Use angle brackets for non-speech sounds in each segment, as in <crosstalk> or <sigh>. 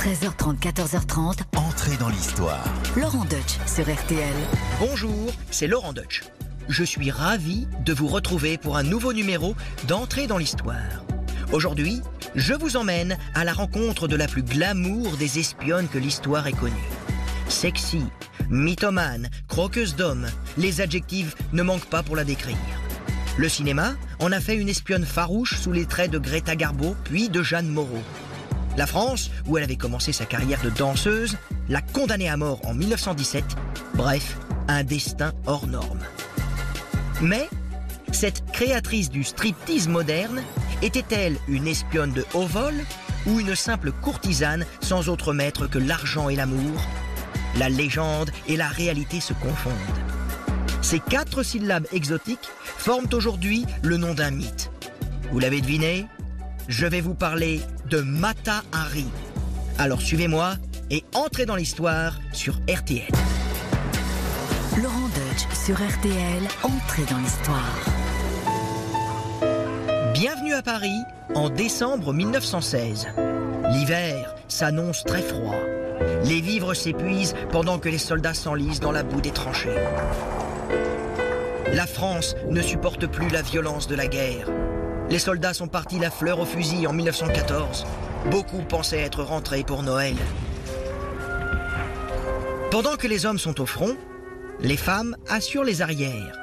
13h30, 14h30. Entrez dans l'histoire. Laurent Deutsch sur RTL. Bonjour, c'est Laurent Deutsch. Je suis ravi de vous retrouver pour un nouveau numéro d'Entrée dans l'histoire. Aujourd'hui, je vous emmène à la rencontre de la plus glamour des espionnes que l'histoire ait connue. Sexy, mythomane, croqueuse d'hommes, les adjectifs ne manquent pas pour la décrire. Le cinéma en a fait une espionne farouche sous les traits de Greta Garbo puis de Jeanne Moreau. La France, où elle avait commencé sa carrière de danseuse, l'a condamnée à mort en 1917. Bref, un destin hors norme. Mais cette créatrice du striptease moderne était-elle une espionne de haut vol ou une simple courtisane sans autre maître que l'argent et l'amour? La légende et la réalité se confondent. Ces quatre syllabes exotiques forment aujourd'hui le nom d'un mythe. Vous l'avez deviné Je vais vous parler de Mata Hari. Alors suivez-moi et entrez dans l'histoire sur RTL. Laurent Deutsch sur RTL. Entrée dans l'histoire. Bienvenue à Paris en décembre 1916. L'hiver s'annonce très froid. Les vivres s'épuisent pendant que les soldats s'enlisent dans la boue des tranchées. La France ne supporte plus la violence de la guerre. Les soldats sont partis la fleur au fusil en 1914. Beaucoup pensaient être rentrés pour Noël. Pendant que les hommes sont au front, les femmes assurent les arrières.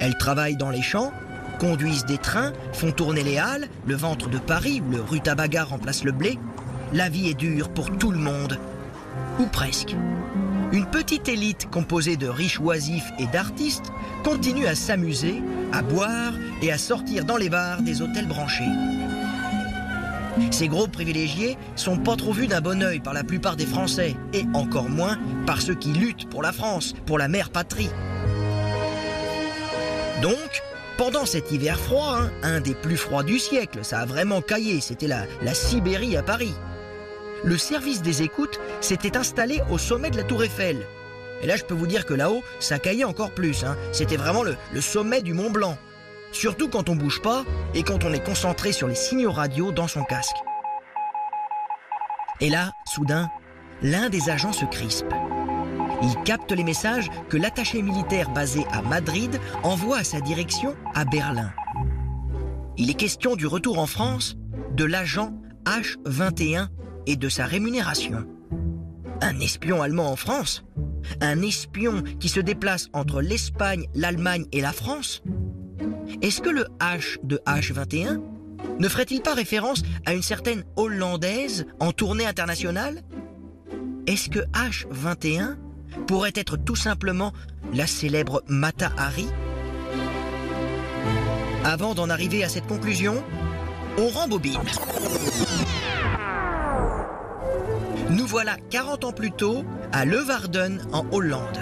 Elles travaillent dans les champs, conduisent des trains, font tourner les halles, le ventre de Paris où le rutabaga remplace le blé. La vie est dure pour tout le monde. Ou presque. Une petite élite composée de riches oisifs et d'artistes continue à s'amuser, à boire et à sortir dans les bars des hôtels branchés. Ces gros privilégiés sont pas trop vus d'un bon œil par la plupart des Français, et encore moins par ceux qui luttent pour la France, pour la mère patrie. Donc, pendant cet hiver froid, hein, un des plus froids du siècle, ça a vraiment caillé, c'était la, la Sibérie à Paris. Le service des écoutes s'était installé au sommet de la tour Eiffel. Et là, je peux vous dire que là-haut, ça caillait encore plus. hein. C'était vraiment le, sommet du Mont Blanc. Surtout quand on bouge pas et quand on est concentré sur les signaux radio dans son casque. Et là, soudain, l'un des agents se crispe. Il capte les messages que l'attaché militaire basé à Madrid envoie à sa direction à Berlin. Il est question du retour en France de l'agent H21 et de sa rémunération. Un espion allemand en France Un espion qui se déplace entre l'Espagne, l'Allemagne et la France Est-ce que le H de H21 ne ferait-il pas référence à une certaine Hollandaise en tournée internationale? Est-ce que H21 pourrait être tout simplement la célèbre Mata Hari? Avant d'en arriver à cette conclusion, on rembobine. Nous voilà 40 ans plus tôt à Leeuwarden en Hollande.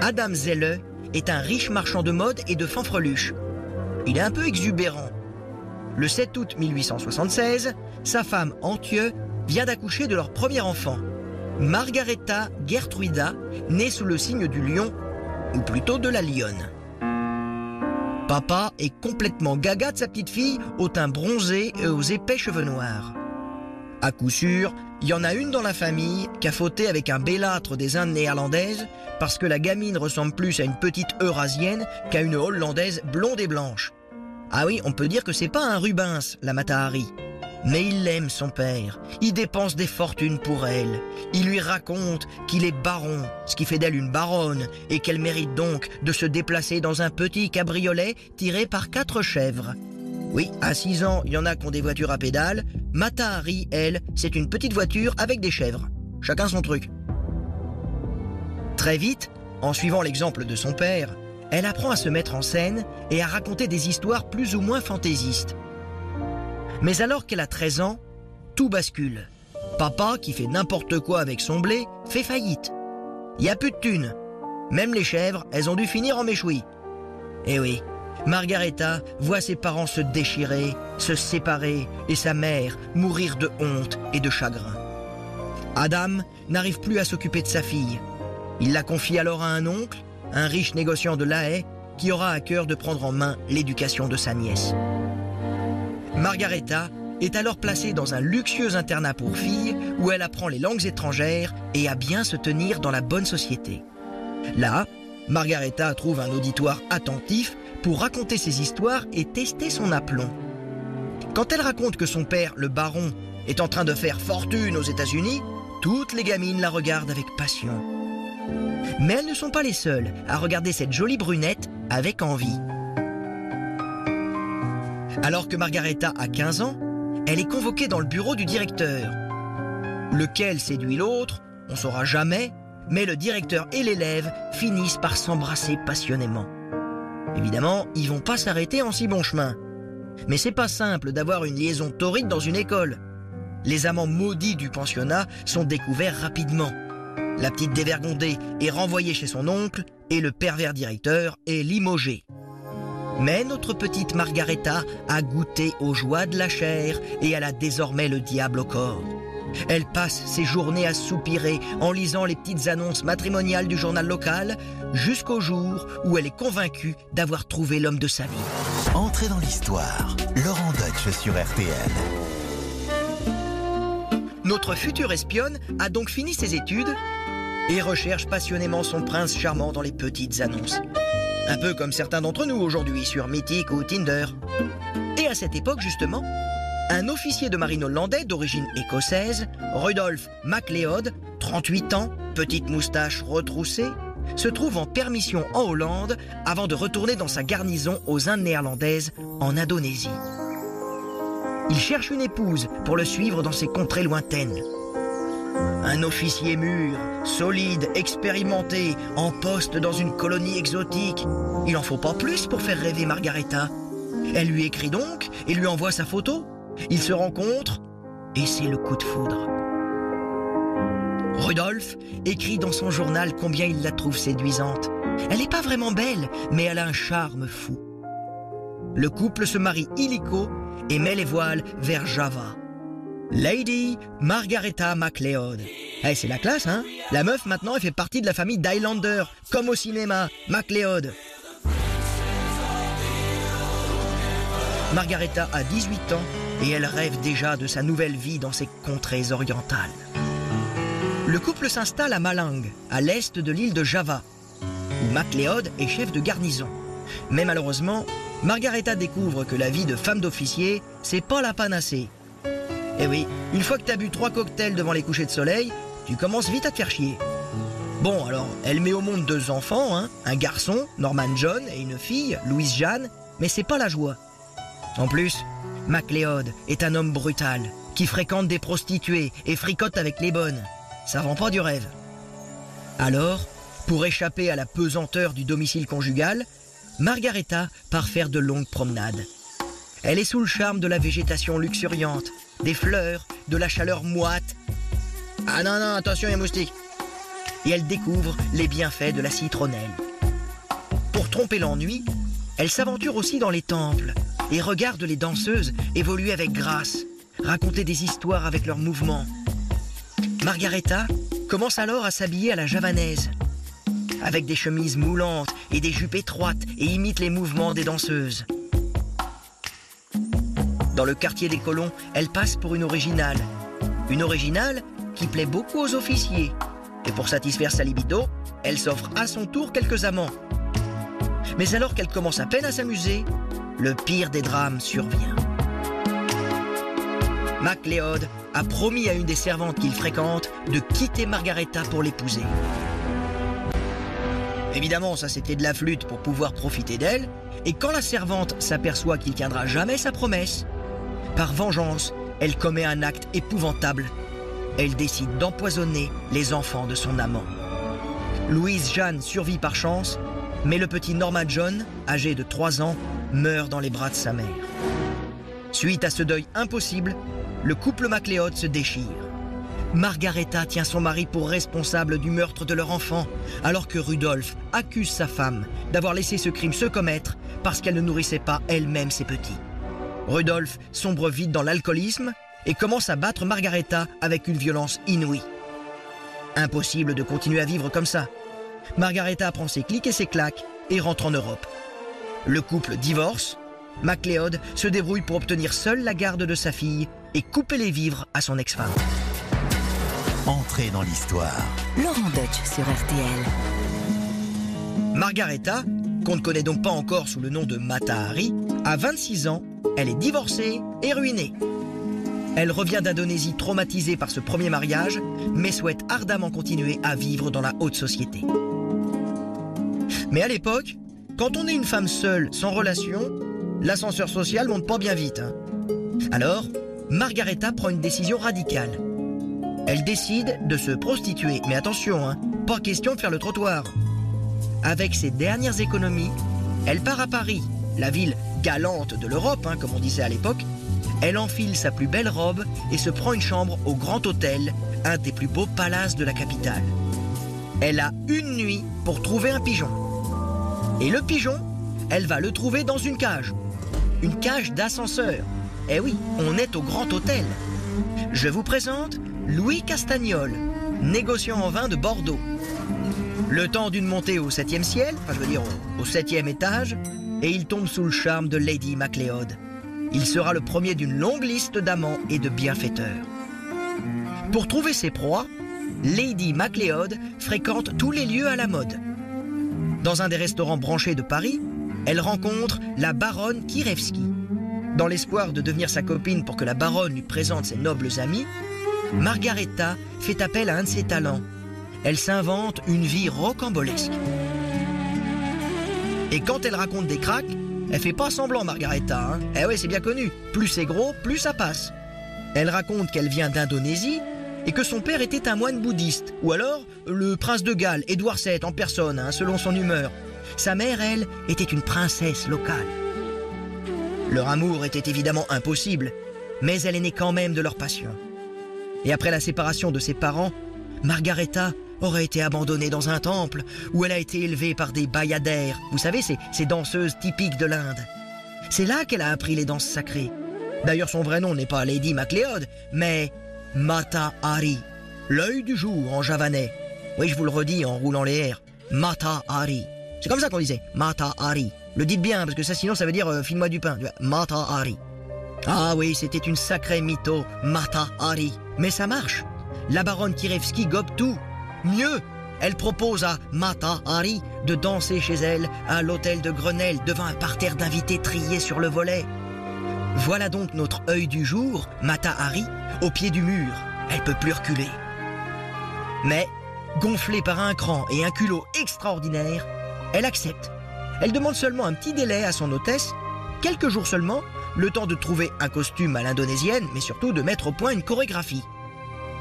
Adam Zelle est un riche marchand de mode et de fanfreluches. Il est un peu exubérant. Le 7 août 1876, sa femme Anthieu vient d'accoucher de leur premier enfant, Margaretha Gertruida, née sous le signe du lion, ou plutôt de la lionne. Papa est complètement gaga de sa petite fille au teint bronzé et aux épais cheveux noirs. À coup sûr, il y en a une dans la famille qui a fauté avec un bellâtre des Indes néerlandaises parce que la gamine ressemble plus à une petite eurasienne qu'à une hollandaise blonde et blanche. Ah oui, on peut dire que c'est pas un Rubens, la Matahari. Mais il l'aime, son père. Il dépense des fortunes pour elle. Il lui raconte qu'il est baron, ce qui fait d'elle une baronne, et qu'elle mérite donc de se déplacer dans un petit cabriolet tiré par quatre chèvres. Oui, à 6 ans, il y en a qui ont des voitures à pédales. Matahari, elle, c'est une petite voiture avec des chèvres. Chacun son truc. Très vite, en suivant l'exemple de son père, elle apprend à se mettre en scène et à raconter des histoires plus ou moins fantaisistes. Mais alors qu'elle a 13 ans, tout bascule. Papa, qui fait n'importe quoi avec son blé, fait faillite. Il y a plus de thunes. Même les chèvres, elles ont dû finir en méchoui. Eh oui, Margaretha voit ses parents se déchirer, se séparer et sa mère mourir de honte et de chagrin. Adam n'arrive plus à s'occuper de sa fille. Il la confie alors à un oncle, un riche négociant de La Haye, qui aura à cœur de prendre en main l'éducation de sa nièce. Margaretha est alors placée dans un luxueux internat pour filles où elle apprend les langues étrangères et à bien se tenir dans la bonne société. Là, Margaretha trouve un auditoire attentif pour raconter ses histoires et tester son aplomb. Quand elle raconte que son père, le baron, est en train de faire fortune aux États-Unis, toutes les gamines la regardent avec passion. Mais elles ne sont pas les seules à regarder cette jolie brunette avec envie. Alors que Margaretha a 15 ans, elle est convoquée dans le bureau du directeur. Lequel séduit l'autre, on ne saura jamais, mais le directeur et l'élève finissent par s'embrasser passionnément. Évidemment, ils vont pas s'arrêter en si bon chemin. Mais c'est pas simple d'avoir une liaison torride dans une école. Les amants maudits du pensionnat sont découverts rapidement. La petite dévergondée est renvoyée chez son oncle et le pervers directeur est limogé. Mais notre petite Margaretha a goûté aux joies de la chair et elle a désormais le diable au corps. Elle passe ses journées à soupirer en lisant les petites annonces matrimoniales du journal local jusqu'au jour où elle est convaincue d'avoir trouvé l'homme de sa vie. Entrez dans l'histoire. Laurent Deutsch sur RTL. Notre future espionne a donc fini ses études et recherche passionnément son prince charmant dans les petites annonces. Un peu comme certains d'entre nous aujourd'hui sur Mythic ou Tinder. Et à cette époque justement, un officier de marine hollandais d'origine écossaise, Rudolf MacLeod, 38 ans, petite moustache retroussée, se trouve en permission en Hollande avant de retourner dans sa garnison aux Indes néerlandaises en Indonésie. Il cherche une épouse pour le suivre dans ses contrées lointaines. Un officier mûr, solide, expérimenté, en poste dans une colonie exotique. Il en faut pas plus pour faire rêver Margaretha. Elle lui écrit donc et lui envoie sa photo. Ils se rencontrent et c'est le coup de foudre. Rudolf écrit dans son journal combien il la trouve séduisante. Elle n'est pas vraiment belle, mais elle a un charme fou. Le couple se marie illico et met les voiles vers Java. Lady Margaretha MacLeod. Eh, c'est la classe, hein? La meuf, maintenant, elle fait partie de la famille d'Highlander, comme au cinéma, MacLeod. Margaretha a 18 ans et elle rêve déjà de sa nouvelle vie dans ces contrées orientales. Le couple s'installe à Malang, à l'est de l'île de Java, où MacLeod est chef de garnison. Mais malheureusement, Margaretha découvre que la vie de femme d'officier, c'est pas la panacée. Eh oui, une fois que t'as bu trois cocktails devant les couchers de soleil, tu commences vite à te faire chier. Bon, alors, elle met au monde deux enfants, hein, un garçon, Norman John, et une fille, Louise Jeanne, mais c'est pas la joie. En plus, MacLeod est un homme brutal, qui fréquente des prostituées et fricote avec les bonnes. Ça vend pas du rêve. Alors, pour échapper à la pesanteur du domicile conjugal, Margaretha part faire de longues promenades. Elle est sous le charme de la végétation luxuriante, des fleurs, de la chaleur moite. Ah non, non, attention les moustiques. Et elle découvre les bienfaits de la citronnelle. Pour tromper l'ennui, elle s'aventure aussi dans les temples et regarde les danseuses évoluer avec grâce, raconter des histoires avec leurs mouvements. Margaretha commence alors à s'habiller à la javanaise, avec des chemises moulantes et des jupes étroites et imite les mouvements des danseuses. Dans le quartier des colons, elle passe pour une originale. Une originale qui plaît beaucoup aux officiers. Et pour satisfaire sa libido, elle s'offre à son tour quelques amants. Mais alors qu'elle commence à peine à s'amuser, le pire des drames survient. MacLeod a promis à une des servantes qu'il fréquente de quitter Margaretha pour l'épouser. Évidemment, ça c'était de la flûte pour pouvoir profiter d'elle, et quand la servante s'aperçoit qu'il tiendra jamais sa promesse, par vengeance, elle commet un acte épouvantable. Elle décide d'empoisonner les enfants de son amant. Louise Jeanne survit par chance, mais le petit Norma John, âgé de 3 ans, meurt dans les bras de sa mère. Suite à ce deuil impossible, le couple MacLeod se déchire. Margaretha tient son mari pour responsable du meurtre de leur enfant, alors que Rudolf accuse sa femme d'avoir laissé ce crime se commettre parce qu'elle ne nourrissait pas elle-même ses petits. Rudolf sombre vite dans l'alcoolisme et commence à battre Margaretha avec une violence inouïe. Impossible de continuer à vivre comme ça. Margaretha prend ses clics et ses claques et rentre en Europe. Le couple divorce MacLeod se débrouille pour obtenir seule la garde de sa fille et couper les vivres à son ex-femme. Entrez dans l'histoire. Laurent Deutsch sur RTL. Margaretha, qu'on ne connaît donc pas encore sous le nom de Mata Hari, a 26 ans, elle est divorcée et ruinée. Elle revient d'Indonésie traumatisée par ce premier mariage, mais souhaite ardemment continuer à vivre dans la haute société. Mais à l'époque, quand on est une femme seule, sans relation, l'ascenseur social monte pas bien vite. hein. Alors, Margaretha prend une décision radicale. Elle décide de se prostituer, mais attention, hein, pas question de faire le trottoir. Avec ses dernières économies, elle part à Paris, la ville galante de l'Europe, hein, comme on disait à l'époque. Elle enfile sa plus belle robe et se prend une chambre au Grand Hôtel, un des plus beaux palaces de la capitale. Elle a une nuit pour trouver un pigeon. Et le pigeon, elle va le trouver dans une cage. Une cage d'ascenseur. Eh oui, on est au Grand Hôtel. Je vous présente Louis Castagnol, négociant en vin de Bordeaux. Le temps d'une montée au septième ciel, enfin je veux dire au, septième étage, et il tombe sous le charme de Lady MacLeod. Il sera le premier d'une longue liste d'amants et de bienfaiteurs. Pour trouver ses proies, Lady MacLeod fréquente tous les lieux à la mode. Dans un des restaurants branchés de Paris, elle rencontre la baronne Kirevski. Dans l'espoir de devenir sa copine pour que la baronne lui présente ses nobles amis, Margaretha fait appel à un de ses talents. Elle s'invente une vie rocambolesque. Et quand elle raconte des cracks, elle fait pas semblant, Margaretha. Hein eh ouais, c'est bien connu. Plus c'est gros, plus ça passe. Elle raconte qu'elle vient d'Indonésie et que son père était un moine bouddhiste, ou alors le prince de Galles, Édouard VII en personne, hein, selon son humeur. Sa mère, elle, était une princesse locale. Leur amour était évidemment impossible, mais elle est née quand même de leur passion. Et après la séparation de ses parents, Margaretha aurait été abandonnée dans un temple où elle a été élevée par des bayadères, vous savez, ces, ces danseuses typiques de l'Inde. C'est là qu'elle a appris les danses sacrées. D'ailleurs, son vrai nom n'est pas Lady MacLeod, mais Mata Hari, l'œil du jour en javanais. Oui, je vous le redis en roulant les airs. Mata Hari. C'est comme ça qu'on disait, Mata Hari. Le dites bien, parce que ça sinon ça veut dire euh, file-moi du pain. Mata Hari. Ah oui, c'était une sacrée mytho, Mata Hari. Mais ça marche. La baronne Kirevski gobe tout. Mieux, elle propose à Mata Hari de danser chez elle à l'hôtel de Grenelle devant un parterre d'invités triés sur le volet. Voilà donc notre œil du jour, Mata Hari, au pied du mur. Elle peut plus reculer. Mais, gonflée par un cran et un culot extraordinaire, elle accepte. Elle demande seulement un petit délai à son hôtesse, quelques jours seulement, le temps de trouver un costume à l'indonésienne, mais surtout de mettre au point une chorégraphie.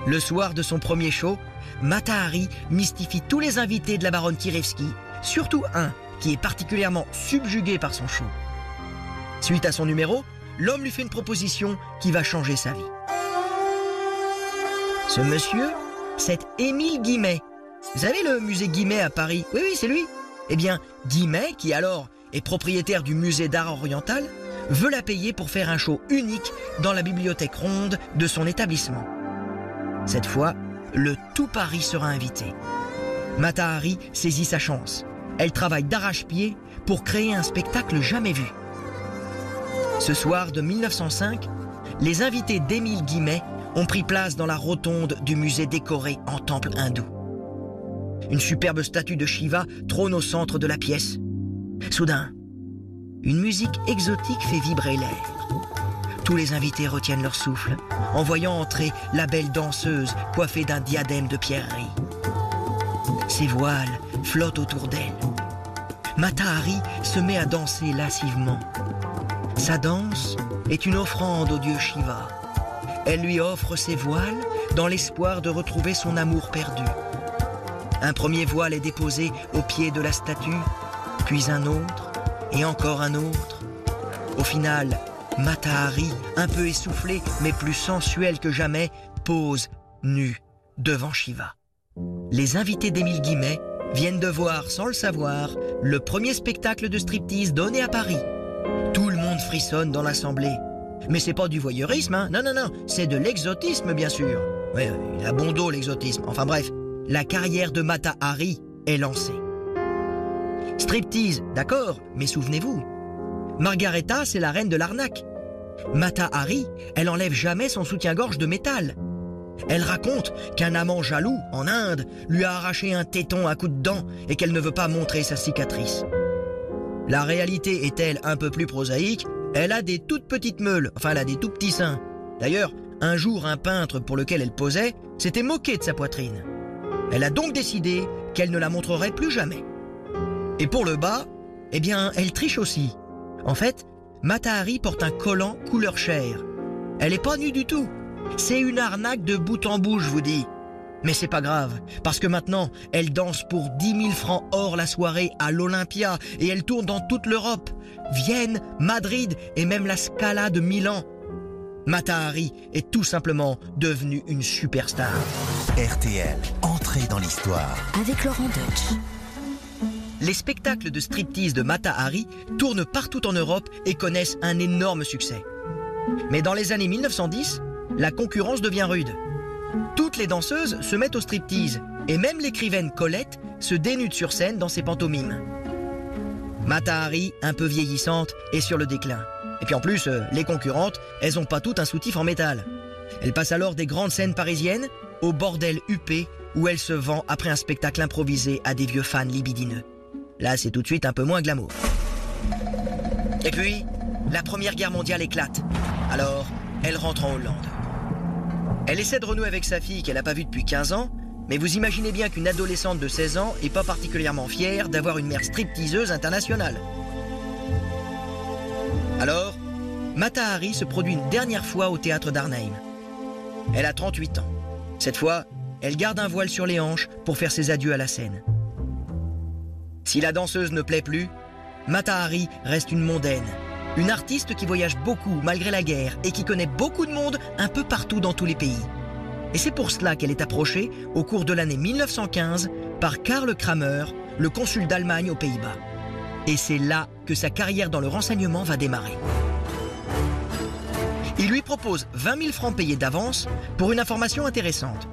Le soir de son premier show, Mata Hari mystifie tous les invités de la baronne Kirevski, surtout un qui est particulièrement subjugué par son show. Suite à son numéro, l'homme lui fait une proposition qui va changer sa vie. Ce monsieur, c'est Émile Guimet. Vous savez le musée Guimet à Paris? Oui, oui, c'est lui. Eh bien, Guimet, qui alors est propriétaire du musée d'art oriental, veut la payer pour faire un show unique dans la bibliothèque ronde de son établissement. Cette fois, le tout Paris sera invité. Mata Hari saisit sa chance. Elle travaille d'arrache-pied pour créer un spectacle jamais vu. Ce soir de 1905, les invités d'Émile Guimet ont pris place dans la rotonde du musée décoré en temple hindou. Une superbe statue de Shiva trône au centre de la pièce. Soudain, une musique exotique fait vibrer l'air. Tous les invités retiennent leur souffle en voyant entrer la belle danseuse coiffée d'un diadème de pierreries. Ses voiles flottent autour d'elle. Mata Hari se met à danser lascivement. Sa danse est une offrande au dieu Shiva. Elle lui offre ses voiles dans l'espoir de retrouver son amour perdu. Un premier voile est déposé au pied de la statue, puis un autre, et encore un autre. Au final, Mata Hari, un peu essoufflée, mais plus sensuelle que jamais, pose nue devant Shiva. Les invités d'Émile Guimet viennent de voir, sans le savoir, le premier spectacle de striptease donné à Paris. Frissonne dans l'assemblée. Mais c'est pas du voyeurisme, hein Non, non, non, c'est de l'exotisme, bien sûr. Ouais, il a bon dos, l'exotisme. Enfin bref, la carrière de Mata Hari est lancée. Striptease, d'accord, mais souvenez-vous, Margareta, c'est la reine de l'arnaque. Mata Hari, elle enlève jamais son soutien-gorge de métal. Elle raconte qu'un amant jaloux, en Inde, lui a arraché un téton à coups de dents et qu'elle ne veut pas montrer sa cicatrice. La réalité est-elle un peu plus prosaïque Elle a des toutes petites meules, enfin elle a des tout petits seins. D'ailleurs, un jour, un peintre pour lequel elle posait s'était moqué de sa poitrine. Elle a donc décidé qu'elle ne la montrerait plus jamais. Et pour le bas, eh bien, elle triche aussi. En fait, Matahari porte un collant couleur chair. Elle est pas nue du tout. C'est une arnaque de bout en bout, je vous dis. Mais c'est pas grave, parce que maintenant, elle danse pour 10 000 francs hors la soirée à l'Olympia et elle tourne dans toute l'Europe. Vienne, Madrid et même la Scala de Milan. Matahari est tout simplement devenue une superstar. RTL, entrée dans l'histoire. Avec Laurent Deutsch. Les spectacles de striptease de Matahari tournent partout en Europe et connaissent un énorme succès. Mais dans les années 1910, la concurrence devient rude. Toutes les danseuses se mettent au striptease et même l'écrivaine Colette se dénude sur scène dans ses pantomimes. Matahari, un peu vieillissante, est sur le déclin. Et puis en plus, euh, les concurrentes, elles ont pas toutes un soutif en métal. Elle passe alors des grandes scènes parisiennes au bordel huppé où elle se vend après un spectacle improvisé à des vieux fans libidineux. Là, c'est tout de suite un peu moins glamour. Et puis, la Première Guerre mondiale éclate. Alors, elle rentre en Hollande. Elle essaie de renouer avec sa fille qu'elle n'a pas vue depuis 15 ans, mais vous imaginez bien qu'une adolescente de 16 ans est pas particulièrement fière d'avoir une mère stripteaseuse internationale. Alors, Matahari se produit une dernière fois au théâtre d'Arnheim. Elle a 38 ans. Cette fois, elle garde un voile sur les hanches pour faire ses adieux à la scène. Si la danseuse ne plaît plus, Matahari reste une mondaine, une artiste qui voyage beaucoup malgré la guerre et qui connaît beaucoup de monde un peu partout dans tous les pays. Et c'est pour cela qu'elle est approchée au cours de l'année 1915 par Karl Kramer, le consul d'Allemagne aux Pays-Bas. Et c'est là que sa carrière dans le renseignement va démarrer. Il lui propose 20 000 francs payés d'avance pour une information intéressante.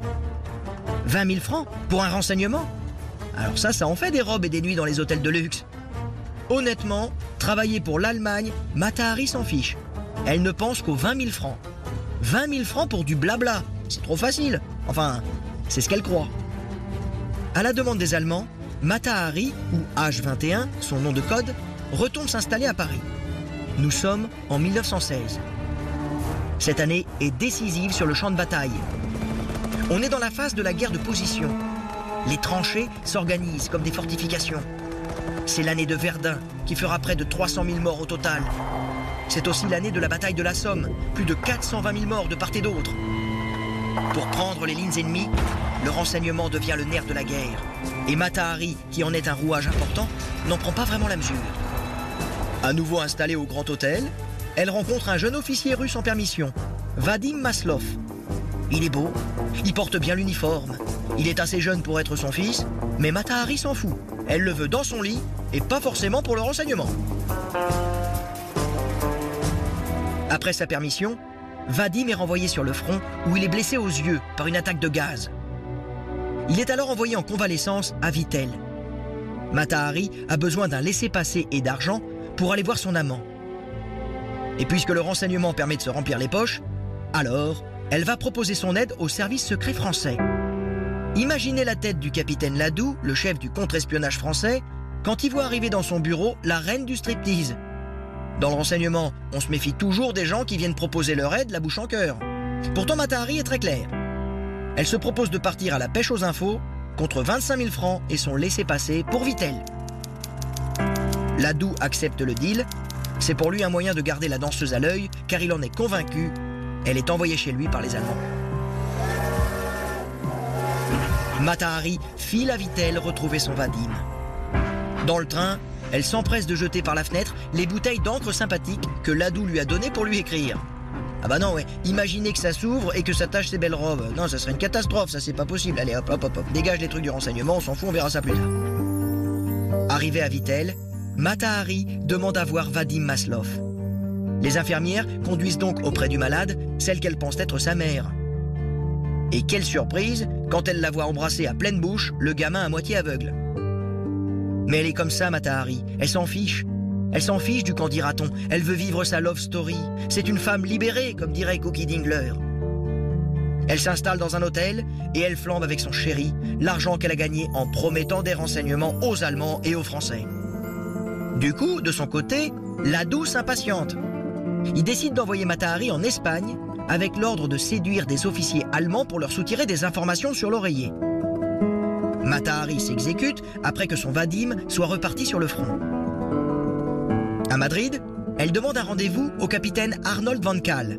20 000 francs pour un renseignement? Alors ça, ça en fait des robes et des nuits dans les hôtels de luxe. Honnêtement, travailler pour l'Allemagne, Matahari s'en fiche. Elle ne pense qu'aux 20 000 francs. 20 000 francs pour du blabla, c'est trop facile. Enfin, c'est ce qu'elle croit. À la demande des Allemands, Matahari, ou H21, son nom de code, retourne s'installer à Paris. Nous sommes en 1916. Cette année est décisive sur le champ de bataille. On est dans la phase de la guerre de position. Les tranchées s'organisent comme des fortifications. C'est l'année de Verdun, qui fera près de 300 000 morts au total. C'est aussi l'année de la bataille de la Somme, plus de 420 000 morts de part et d'autre. Pour prendre les lignes ennemies, le renseignement devient le nerf de la guerre. Et Matahari, qui en est un rouage important, n'en prend pas vraiment la mesure. À nouveau installée au Grand Hôtel, elle rencontre un jeune officier russe en permission, Vadim Maslov. Il est beau, il porte bien l'uniforme, il est assez jeune pour être son fils, mais Matahari s'en fout. Elle le veut dans son lit et pas forcément pour le renseignement. Après sa permission, Vadim est renvoyé sur le front où il est blessé aux yeux par une attaque de gaz. Il est alors envoyé en convalescence à Vittel. Matahari a besoin d'un laissez-passer et d'argent pour aller voir son amant. Et puisque le renseignement permet de se remplir les poches, alors elle va proposer son aide au service secret français. Imaginez la tête du capitaine Ladoux, le chef du contre-espionnage français, quand il voit arriver dans son bureau la reine du striptease. Dans le renseignement, on se méfie toujours des gens qui viennent proposer leur aide la bouche en cœur. Pourtant, Matahari est très claire. Elle se propose de partir à la pêche aux infos contre 25 000 francs et son laissez-passer pour Vittel. Ladoux accepte le deal. C'est pour lui un moyen de garder la danseuse à l'œil, car il en est convaincu. Elle est envoyée chez lui par les Allemands. Matahari file à Vittel retrouver son Vadim. Dans le train, elle s'empresse de jeter par la fenêtre les bouteilles d'encre sympathique que Ladoux lui a données pour lui écrire. Ah bah non, ouais, imaginez que ça s'ouvre et que ça tâche ses belles robes. Non, ça serait une catastrophe, ça c'est pas possible. Allez, hop, hop, hop, hop, dégage les trucs du renseignement, on s'en fout, on verra ça plus tard. Arrivé à Vittel, Matahari demande à voir Vadim Maslov. Les infirmières conduisent donc auprès du malade celle qu'elle pense être sa mère. Et quelle surprise quand elle la voit embrasser à pleine bouche le gamin à moitié aveugle. Mais elle est comme ça, Matahari, elle s'en fiche. Elle s'en fiche du candidaton, elle veut vivre sa love story. C'est une femme libérée, comme dirait Cookie Dingler. Elle s'installe dans un hôtel et elle flambe avec son chéri l'argent qu'elle a gagné en promettant des renseignements aux Allemands et aux Français. Du coup, de son côté, la douce impatiente. Il décide d'envoyer Matahari en Espagne avec l'ordre de séduire des officiers allemands pour leur soutirer des informations sur l'oreiller. Matahari s'exécute après que son Vadim soit reparti sur le front. À Madrid, elle demande un rendez-vous au capitaine Arnold Van Kaal.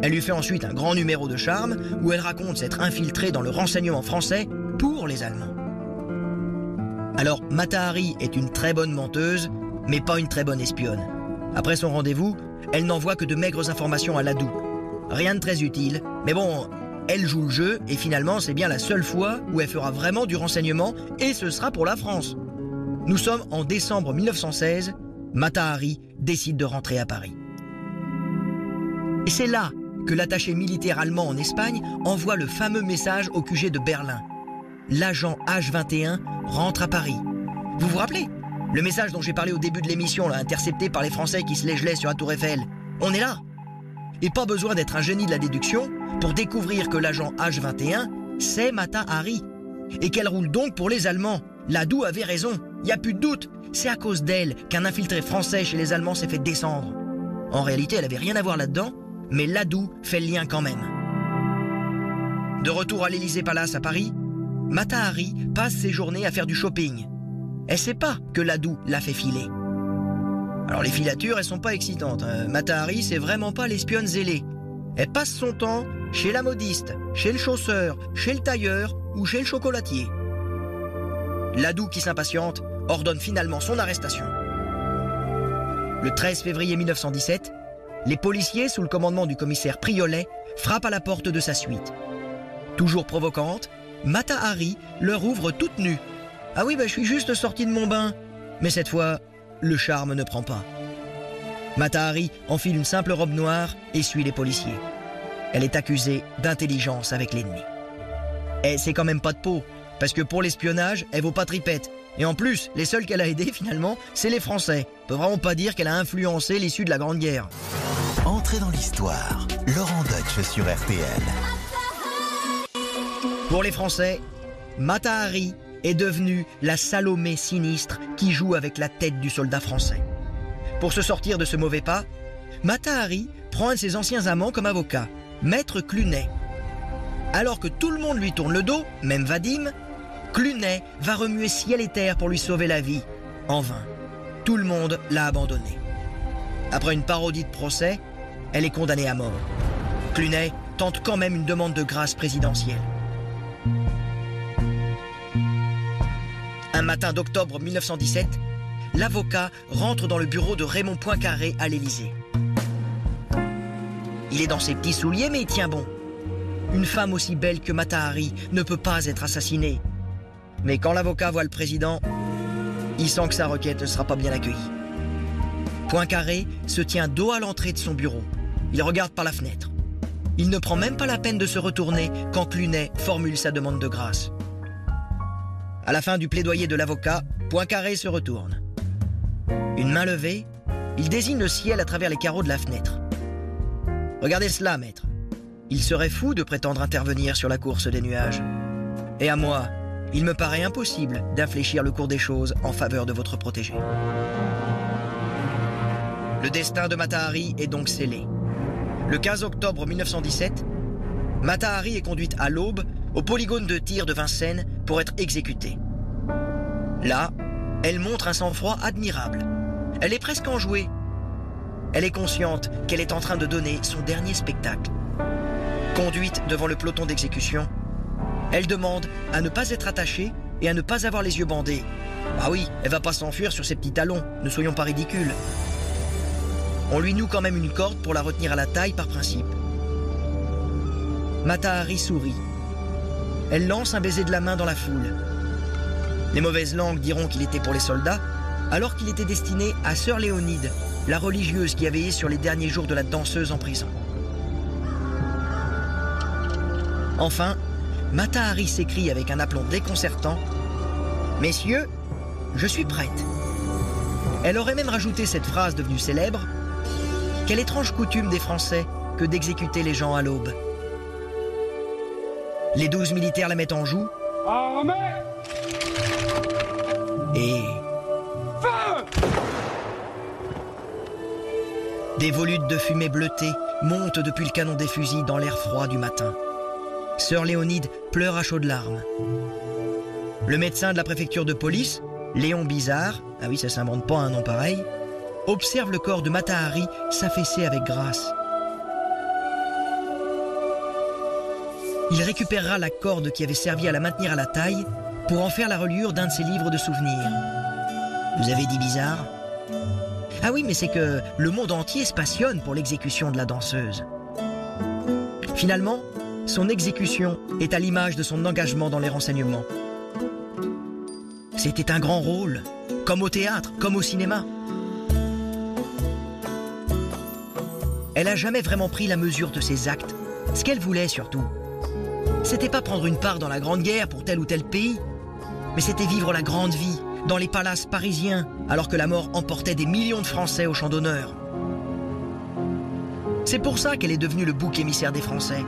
Elle lui fait ensuite un grand numéro de charme où elle raconte s'être infiltrée dans le renseignement français pour les Allemands. Alors, Matahari est une très bonne menteuse, mais pas une très bonne espionne. Après son rendez-vous, elle n'envoie que de maigres informations à Ladou. Rien de très utile, mais bon, elle joue le jeu et finalement c'est bien la seule fois où elle fera vraiment du renseignement et ce sera pour la France. Nous sommes en décembre 1916, Matahari décide de rentrer à Paris. Et c'est là que l'attaché militaire allemand en Espagne envoie le fameux message au QG de Berlin. L'agent H21 rentre à Paris. Vous vous rappelez? Le message dont j'ai parlé au début de l'émission, intercepté par les Français qui se les sur la tour Eiffel. On est là Et pas besoin d'être un génie de la déduction pour découvrir que l'agent H21, c'est Mata Hari. Et qu'elle roule donc pour les Allemands. Ladou avait raison, n'y a plus de doute. C'est à cause d'elle qu'un infiltré français chez les Allemands s'est fait descendre. En réalité, elle avait rien à voir là-dedans, mais Ladou fait le lien quand même. De retour à l'Élysée Palace à Paris, Mata Hari passe ses journées à faire du shopping. Elle sait pas que Ladou l'a fait filer. Alors les filatures, elles sont pas excitantes. Hein. Mata Hari, c'est vraiment pas l'espionne zélée. Elle passe son temps chez la modiste, chez le chausseur, chez le tailleur ou chez le chocolatier. Ladou, qui s'impatiente, ordonne finalement son arrestation. Le 13 février 1917, les policiers, sous le commandement du commissaire Priolet, frappent à la porte de sa suite. Toujours provocante, Mata Hari leur ouvre toute nue. Ah oui, bah, je suis juste sorti de mon bain. Mais cette fois, le charme ne prend pas. Mata Hari enfile une simple robe noire et suit les policiers. Elle est accusée d'intelligence avec l'ennemi. Et c'est quand même pas de peau, parce que pour l'espionnage, elle vaut pas tripette. Et en plus, les seuls qu'elle a aidés finalement, c'est les Français. On peut vraiment pas dire qu'elle a influencé l'issue de la Grande Guerre. Entrez dans l'histoire. Laurent Deutsch sur RTL. Pour les Français, Matahari est devenue la Salomé sinistre qui joue avec la tête du soldat français. Pour se sortir de ce mauvais pas, Matahari prend un de ses anciens amants comme avocat, Maître Clunet. Alors que tout le monde lui tourne le dos, même Vadim, Clunet va remuer ciel et terre pour lui sauver la vie. En vain. Tout le monde l'a abandonné. Après une parodie de procès, elle est condamnée à mort. Clunet tente quand même une demande de grâce présidentielle. Un matin d'octobre 1917, l'avocat rentre dans le bureau de Raymond Poincaré à l'Élysée. Il est dans ses petits souliers, mais il tient bon. Une femme aussi belle que Matahari ne peut pas être assassinée. Mais quand l'avocat voit le président, il sent que sa requête ne sera pas bien accueillie. Poincaré se tient dos à l'entrée de son bureau. Il regarde par la fenêtre. Il ne prend même pas la peine de se retourner quand Clunet formule sa demande de grâce. À la fin du plaidoyer de l'avocat, Poincaré se retourne. Main levée, il désigne le ciel à travers les carreaux de la fenêtre. Regardez cela, maître. Il serait fou de prétendre intervenir sur la course des nuages. Et à moi, il me paraît impossible d'infléchir le cours des choses en faveur de votre protégé. Le destin de Matahari est donc scellé. Le 15 octobre 1917, Matahari est conduite à l'aube au polygone de tir de Vincennes pour être exécutée. Là, elle montre un sang-froid admirable. Elle est presque enjouée. Elle est consciente qu'elle est en train de donner son dernier spectacle. Conduite devant le peloton d'exécution, elle demande à ne pas être attachée et à ne pas avoir les yeux bandés. Ah oui, elle va pas s'enfuir sur ses petits talons, ne soyons pas ridicules. On lui noue quand même une corde pour la retenir à la taille par principe. Matahari sourit. Elle lance un baiser de la main dans la foule. Les mauvaises langues diront qu'il était pour les soldats, alors qu'il était destiné à Sœur Léonide, la religieuse qui a veillé sur les derniers jours de la danseuse en prison. Enfin, Matahari s'écrie avec un aplomb déconcertant Messieurs, je suis prête. Elle aurait même rajouté cette phrase devenue célèbre Quelle étrange coutume des Français que d'exécuter les gens à l'aube. Les douze militaires la mettent en joue. Des volutes de fumée bleutée montent depuis le canon des fusils dans l'air froid du matin. Sœur Léonide pleure à chaudes larmes. Le médecin de la préfecture de police, Léon Bizarre, ah oui, ça s'invente pas un nom pareil, observe le corps de Matahari s'affaisser avec grâce. Il récupérera la corde qui avait servi à la maintenir à la taille pour en faire la reliure d'un de ses livres de souvenirs. Vous avez dit bizarre? Ah oui, mais c'est que le monde entier se passionne pour l'exécution de la danseuse. Finalement, son exécution est à l'image de son engagement dans les renseignements. C'était un grand rôle, comme au théâtre, comme au cinéma. Elle a jamais vraiment pris la mesure de ses actes, ce qu'elle voulait surtout. C'était pas prendre une part dans la grande guerre pour tel ou tel pays, mais c'était vivre la grande vie dans les palaces parisiens alors que la mort emportait des millions de Français au champ d'honneur. C'est pour ça qu'elle est devenue le bouc émissaire des Français.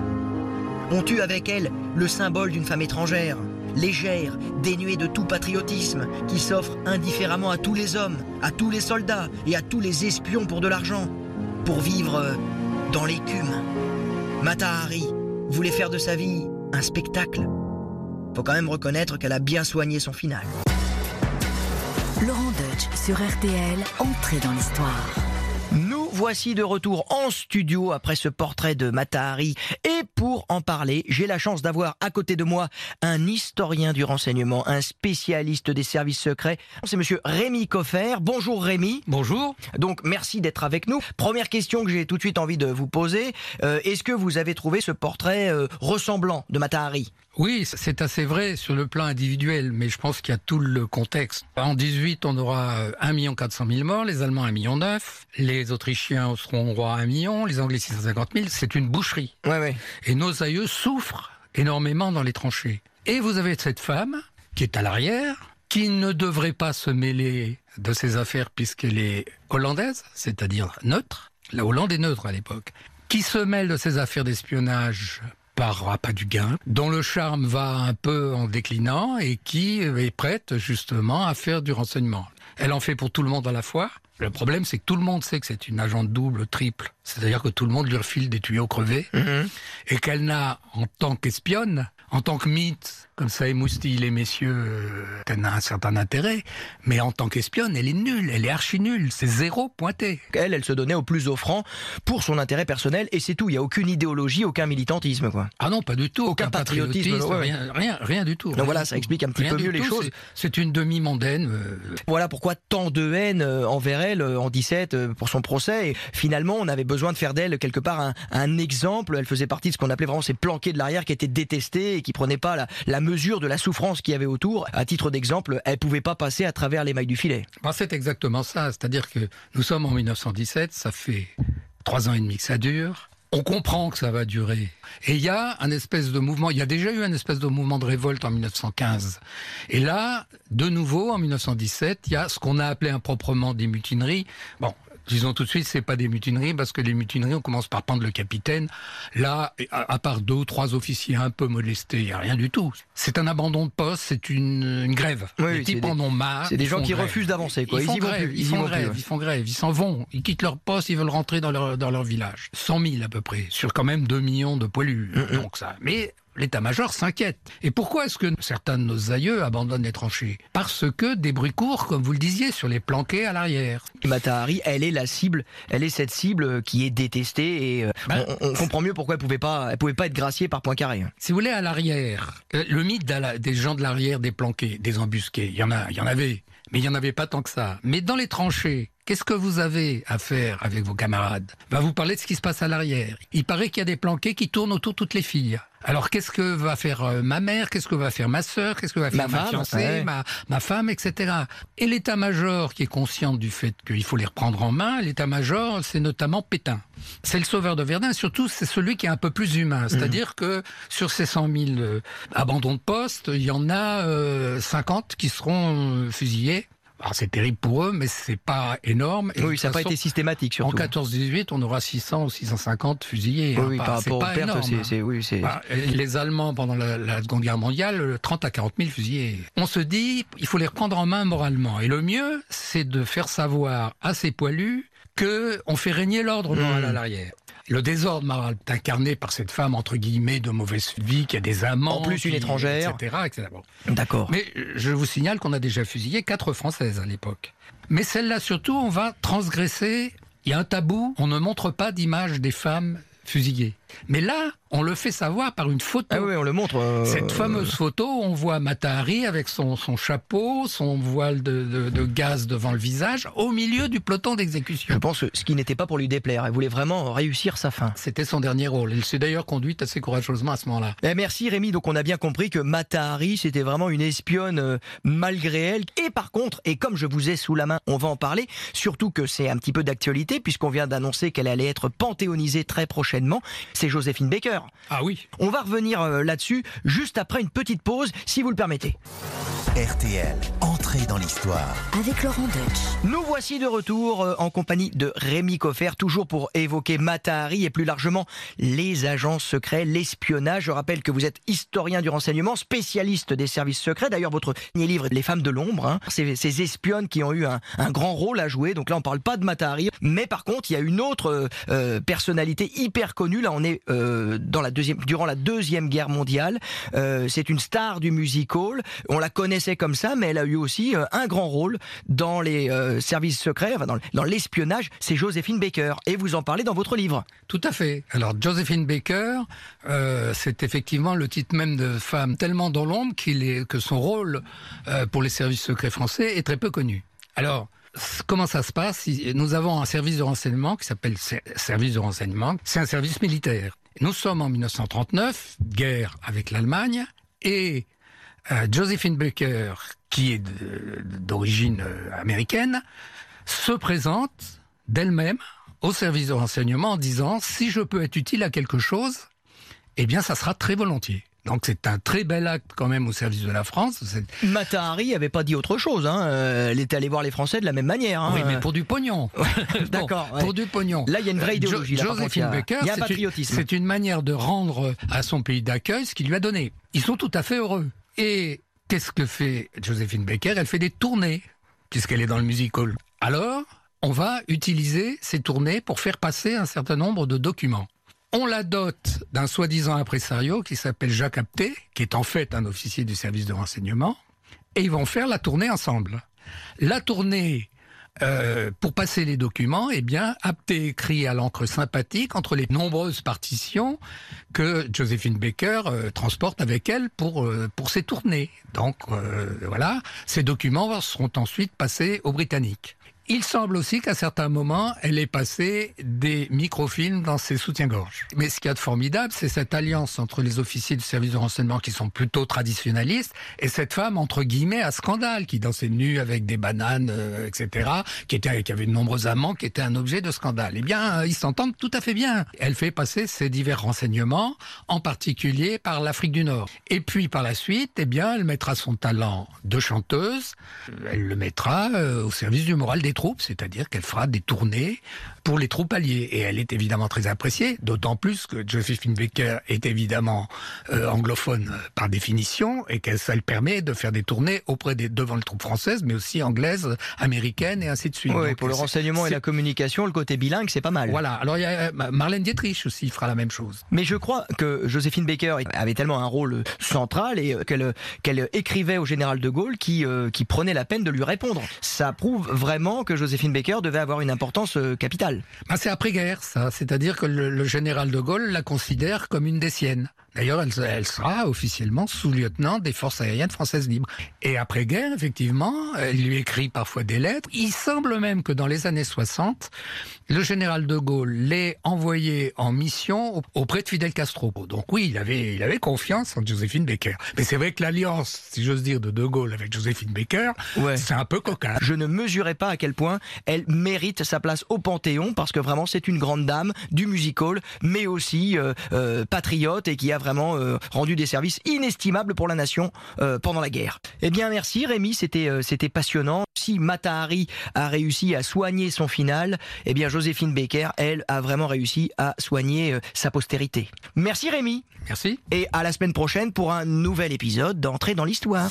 On tue avec elle le symbole d'une femme étrangère, légère, dénuée de tout patriotisme, qui s'offre indifféremment à tous les hommes, à tous les soldats et à tous les espions pour de l'argent, pour vivre euh, dans l'écume. Matahari voulait faire de sa vie un spectacle. Faut quand même reconnaître qu'elle a bien soigné son final. Laurent Deutsch sur RTL, entrée dans l'histoire. Nous voici de retour en studio après ce portrait de Matahari. Et pour en parler, j'ai la chance d'avoir à côté de moi un historien du renseignement, un spécialiste des services secrets. C'est monsieur Rémi Coffer. Bonjour Rémi. Bonjour. Donc merci d'être avec nous. Première question que j'ai tout de suite envie de vous poser. Euh, Est-ce que vous avez trouvé ce portrait euh, ressemblant de Matahari? Oui, c'est assez vrai sur le plan individuel, mais je pense qu'il y a tout le contexte. En 18, on aura euh, 1 400 000 morts, les Allemands 1 million 9, les Autrichiens seront hongrois 1 million, les Anglais 650 000. C'est une boucherie. Ouais, ouais. Et nos aïeux souffrent énormément dans les tranchées. Et vous avez cette femme qui est à l'arrière, qui ne devrait pas se mêler de ses affaires puisqu'elle est hollandaise, c'est-à-dire neutre. La Hollande est neutre à l'époque. Qui se mêle de ses affaires d'espionnage par pas du gain, dont le charme va un peu en déclinant et qui est prête justement à faire du renseignement. Elle en fait pour tout le monde à la fois. Le problème, c'est que tout le monde sait que c'est une agente double, triple. C'est-à-dire que tout le monde lui refile des tuyaux crevés et qu'elle n'a, en tant qu'espionne, en tant que mythe, comme ça émoustille les messieurs, euh, qu'elle n'a un certain intérêt, mais en tant qu'espionne, elle est nulle, elle est archi nulle, c'est zéro pointé. Elle, elle se donnait au plus offrant pour son intérêt personnel et c'est tout. Il n'y a aucune idéologie, aucun militantisme, quoi. Ah non, pas du tout. Aucun patriotisme, ouais. rien, rien, du tout. Donc Rien voilà, ça tout. explique un petit Rien peu mieux les choses. c'est- une demi-mondaine. euh, Voilà pourquoi tant de haine euh, envers elle en 17 euh, pour son procès. Et finalement, on avait besoin de faire d'elle quelque part un, un exemple. Elle faisait partie de ce qu'on appelait vraiment ces planqués de l'arrière qui étaient détestés et qui prenaient pas la, mesure de la souffrance qu'il y avait autour. À titre d'exemple, elle pouvait pas passer à travers les mailles du filet. Ben, c'est exactement ça. C'est-à-dire que nous sommes en 1917, ça fait trois ans et demi que ça dure. On comprend que ça va durer. Et il y a un espèce de mouvement, il y a déjà eu un espèce de mouvement de révolte en 1915. Et là, de nouveau, en 1917, il y a ce qu'on a appelé improprement des mutineries. Bon, disons tout de suite, c'est pas des mutineries, parce que les mutineries, on commence par prendre le capitaine. Là, à, à part deux ou trois officiers un peu molestés, il n'y a rien du tout. C'est un abandon de poste, c'est une, une grève. Oui, les types des- en ont marre. c'est des gens qui grève. refusent d'avancer, quoi. Ils, Ils font y grève, ils y font grève, ils font grève, ils s'en vont, ils quittent leur poste, ils veulent rentrer dans leur, dans leur village. 100 000 à peu près, sur quand même 2 millions de poilus. Donc ça, mais l'état-major s'inquiète. Et pourquoi est-ce que certains de nos aïeux abandonnent les tranchées? Parce que des bruits courts, comme vous le disiez, sur les planqués à l'arrière. Matahari, elle est la cible, elle est cette cible qui est détestée et euh, Ben- on, on comprend mieux pourquoi elle pouvait pas, elle pouvait pas être graciée par Poincaré. Si vous voulez, à l'arrière, euh, le mythe des gens de l'arrière, des planqués, des embusqués, il y en a, il y en avait, mais il y en avait pas tant que ça. Mais dans les tranchées, qu'est-ce que vous avez à faire avec vos camarades? Va vous parler de ce qui se passe à l'arrière. Il paraît qu'il y a des planqués qui tournent autour de toutes les filles. Alors qu'est-ce que va faire euh, ma mère? Qu'est-ce que va faire ma sœur? Qu'est-ce que va faire Ma ma, femme, fiancée, ouais. ma, ma femme, etc. Et l'état-major qui est conscient du fait qu'il faut les reprendre en main, l'état-major, c'est notamment Pétain. C'est le sauveur de Verdun, surtout c'est celui qui est un peu plus humain. C'est-à-dire que sur ces 100 000 euh, abandons de poste, il y en a euh, 50 qui seront euh, fusillés. Alors c'est terrible pour eux, mais c'est pas énorme. Et oui, ça n'a pas été systématique surtout. En 14-18, on aura 600 ou 650 fusillés. Oui, par rapport aux pertes, c'est... Oui, bah, les Allemands, pendant la, la, Seconde Guerre mondiale, 30 à 40 000 fusillés. On se dit, il faut les reprendre en main moralement. Et le mieux, c'est de faire savoir à ces poilus que on fait régner l'ordre moral à hmm. l'arrière. Le désordre moral est incarné par cette femme, entre guillemets, de mauvaise vie, qui a des amants. En plus, une étrangère. Etc. D'accord. Mais je vous signale qu'on a déjà fusillé quatre Françaises à l'époque. Mais celle-là, surtout, on va transgresser. Il y a un tabou, on ne montre pas d'image des femmes fusillées. Mais là, on le fait savoir par une photo. Ah oui, on le montre. Euh, Cette fameuse photo, on voit Matahari avec son, son chapeau, son voile de, de, gaz devant le visage, au milieu du peloton d'exécution. Je pense que ce qui n'était pas pour lui déplaire. Elle voulait vraiment réussir sa fin. C'était son dernier rôle. Elle s'est d'ailleurs conduite assez courageusement à ce moment-là. Eh, merci Rémi. Donc on a bien compris que Matahari, c'était vraiment une espionne euh, malgré elle. Et par contre, et comme je vous ai sous la main, on va en parler. Surtout que c'est un petit peu d'actualité puisqu'on vient d'annoncer qu'elle allait être panthéonisée très prochainement. C'est Joséphine Baker. Ah oui. On va revenir euh, là-dessus juste après une petite pause, si vous le permettez. RTL, dans l'histoire. Avec Laurent Deutsch. Nous voici de retour euh, en compagnie de Rémi Coffer, toujours pour évoquer Matahari et plus largement les agents secrets, l'espionnage. Je rappelle que vous êtes historien du renseignement, spécialiste des services secrets. D'ailleurs, votre dernier livre, Les femmes de l'ombre, hein, ces, ces, espionnes qui ont eu un, grand rôle à jouer. Donc là, on parle pas de Matahari, mais par contre, il y a une autre euh, personnalité hyper connue. Là, on est euh, dans la deuxième, durant la deuxième guerre mondiale. C'est une star du music hall. On la connaît c'est comme ça, mais elle a eu aussi euh, un grand rôle dans les euh, services secrets, dans, l'espionnage. C'est Joséphine Baker. Et vous en parlez dans votre livre. Tout à fait. Alors, Joséphine Baker, euh, c'est effectivement le titre même de femme tellement dans l'ombre qu'il est, que son rôle pour les services secrets français est très peu connu. Alors, comment ça se passe? Nous avons un service de renseignement qui s'appelle service de renseignement. C'est un service militaire. Nous sommes en 1939, guerre avec l'Allemagne, et Josephine Baker, qui est d'origine euh, américaine, se présente d'elle-même au service de renseignement en disant si je peux être utile à quelque chose, eh bien ça sera très volontiers. Donc c'est un très bel acte quand même au service de la France. Matahari avait pas dit autre chose. Hein. Euh, elle était allée voir les Français de la même manière. Hein. Oui, mais pour du pognon. <laughs> D'accord. Pour du pognon. Là, il y a une vraie idéologie. Josephine Baker, c'est une manière de rendre à son pays d'accueil ce qu'il lui a donné. Ils sont tout à fait heureux. Et qu'est-ce que fait Joséphine Baker Elle fait des tournées, puisqu'elle est dans le musical. Alors, on va utiliser ces tournées pour faire passer un certain nombre de documents. On la dote d'un soi-disant impresario qui s'appelle Jacques Apté, qui est en fait un officier du service de renseignement, et ils vont faire la tournée ensemble. La tournée euh, pour passer les documents, eh bien, Apté écrit à l'encre sympathique entre les nombreuses partitions que Josephine Baker euh, transporte avec elle pour euh, pour ses tournées. Donc voilà, ces documents seront ensuite passés aux Britanniques. Il semble aussi qu'à certains moments, elle ait passé des microfilms dans ses soutiens-gorge. Mais ce qu'il y a de formidable, c'est cette alliance entre les officiers du service de renseignement qui sont plutôt traditionnalistes et cette femme, entre guillemets, à scandale, qui dansait nue avec des bananes, euh, etc., qui, avait de nombreux amants, qui était un objet de scandale. Eh bien, ils s'entendent tout à fait bien. Elle fait passer ces divers renseignements, en particulier par l'Afrique du Nord. Et puis, par la suite, eh bien, elle mettra son talent de chanteuse, elle le mettra euh, au service du moral des c'est-à-dire qu'elle fera des tournées pour les troupes alliées. Et elle est évidemment très appréciée, d'autant plus que Josephine Baker est évidemment euh, anglophone par définition, et que ça lui permet de faire des tournées auprès des devant les troupes françaises, mais aussi anglaises, américaines et ainsi de suite. Oui, pour le renseignement et la communication, le côté bilingue, c'est pas mal. Voilà. Alors il y a euh, Marlène Dietrich aussi fera la même chose. Mais je crois que Josephine Baker avait tellement un rôle central et euh, qu'elle qu'elle écrivait au général de Gaulle qui qui prenait la peine de lui répondre. Ça prouve vraiment que Joséphine Baker devait avoir une importance capitale. Bah, c'est après-guerre, ça. C'est-à-dire que le, général de Gaulle la considère comme une des siennes. D'ailleurs, elle, sera officiellement sous-lieutenant des forces aériennes françaises libres. Et après-guerre, effectivement, elle lui écrit parfois des lettres. Il semble même que dans les années 60, le général de Gaulle l'ait envoyé en mission auprès de Fidel Castro. Donc oui, il avait, il avait confiance en Joséphine Baker. Mais c'est vrai que l'alliance, si j'ose dire, de de Gaulle avec Joséphine Baker, c'est un peu coquin. Je ne mesurais pas à quel point elle mérite sa place au Panthéon, parce que vraiment c'est une grande dame du music hall, mais aussi euh, euh, patriote et qui a vraiment euh, rendu des services inestimables pour la nation pendant la guerre. Eh bien merci Rémi, c'était c'était passionnant. Si Matahari a réussi à soigner son final, eh bien Joséphine Baker, elle, a vraiment réussi à soigner euh, sa postérité. Merci Rémi. Merci. Et à la semaine prochaine pour un nouvel épisode d'Entrée dans l'Histoire.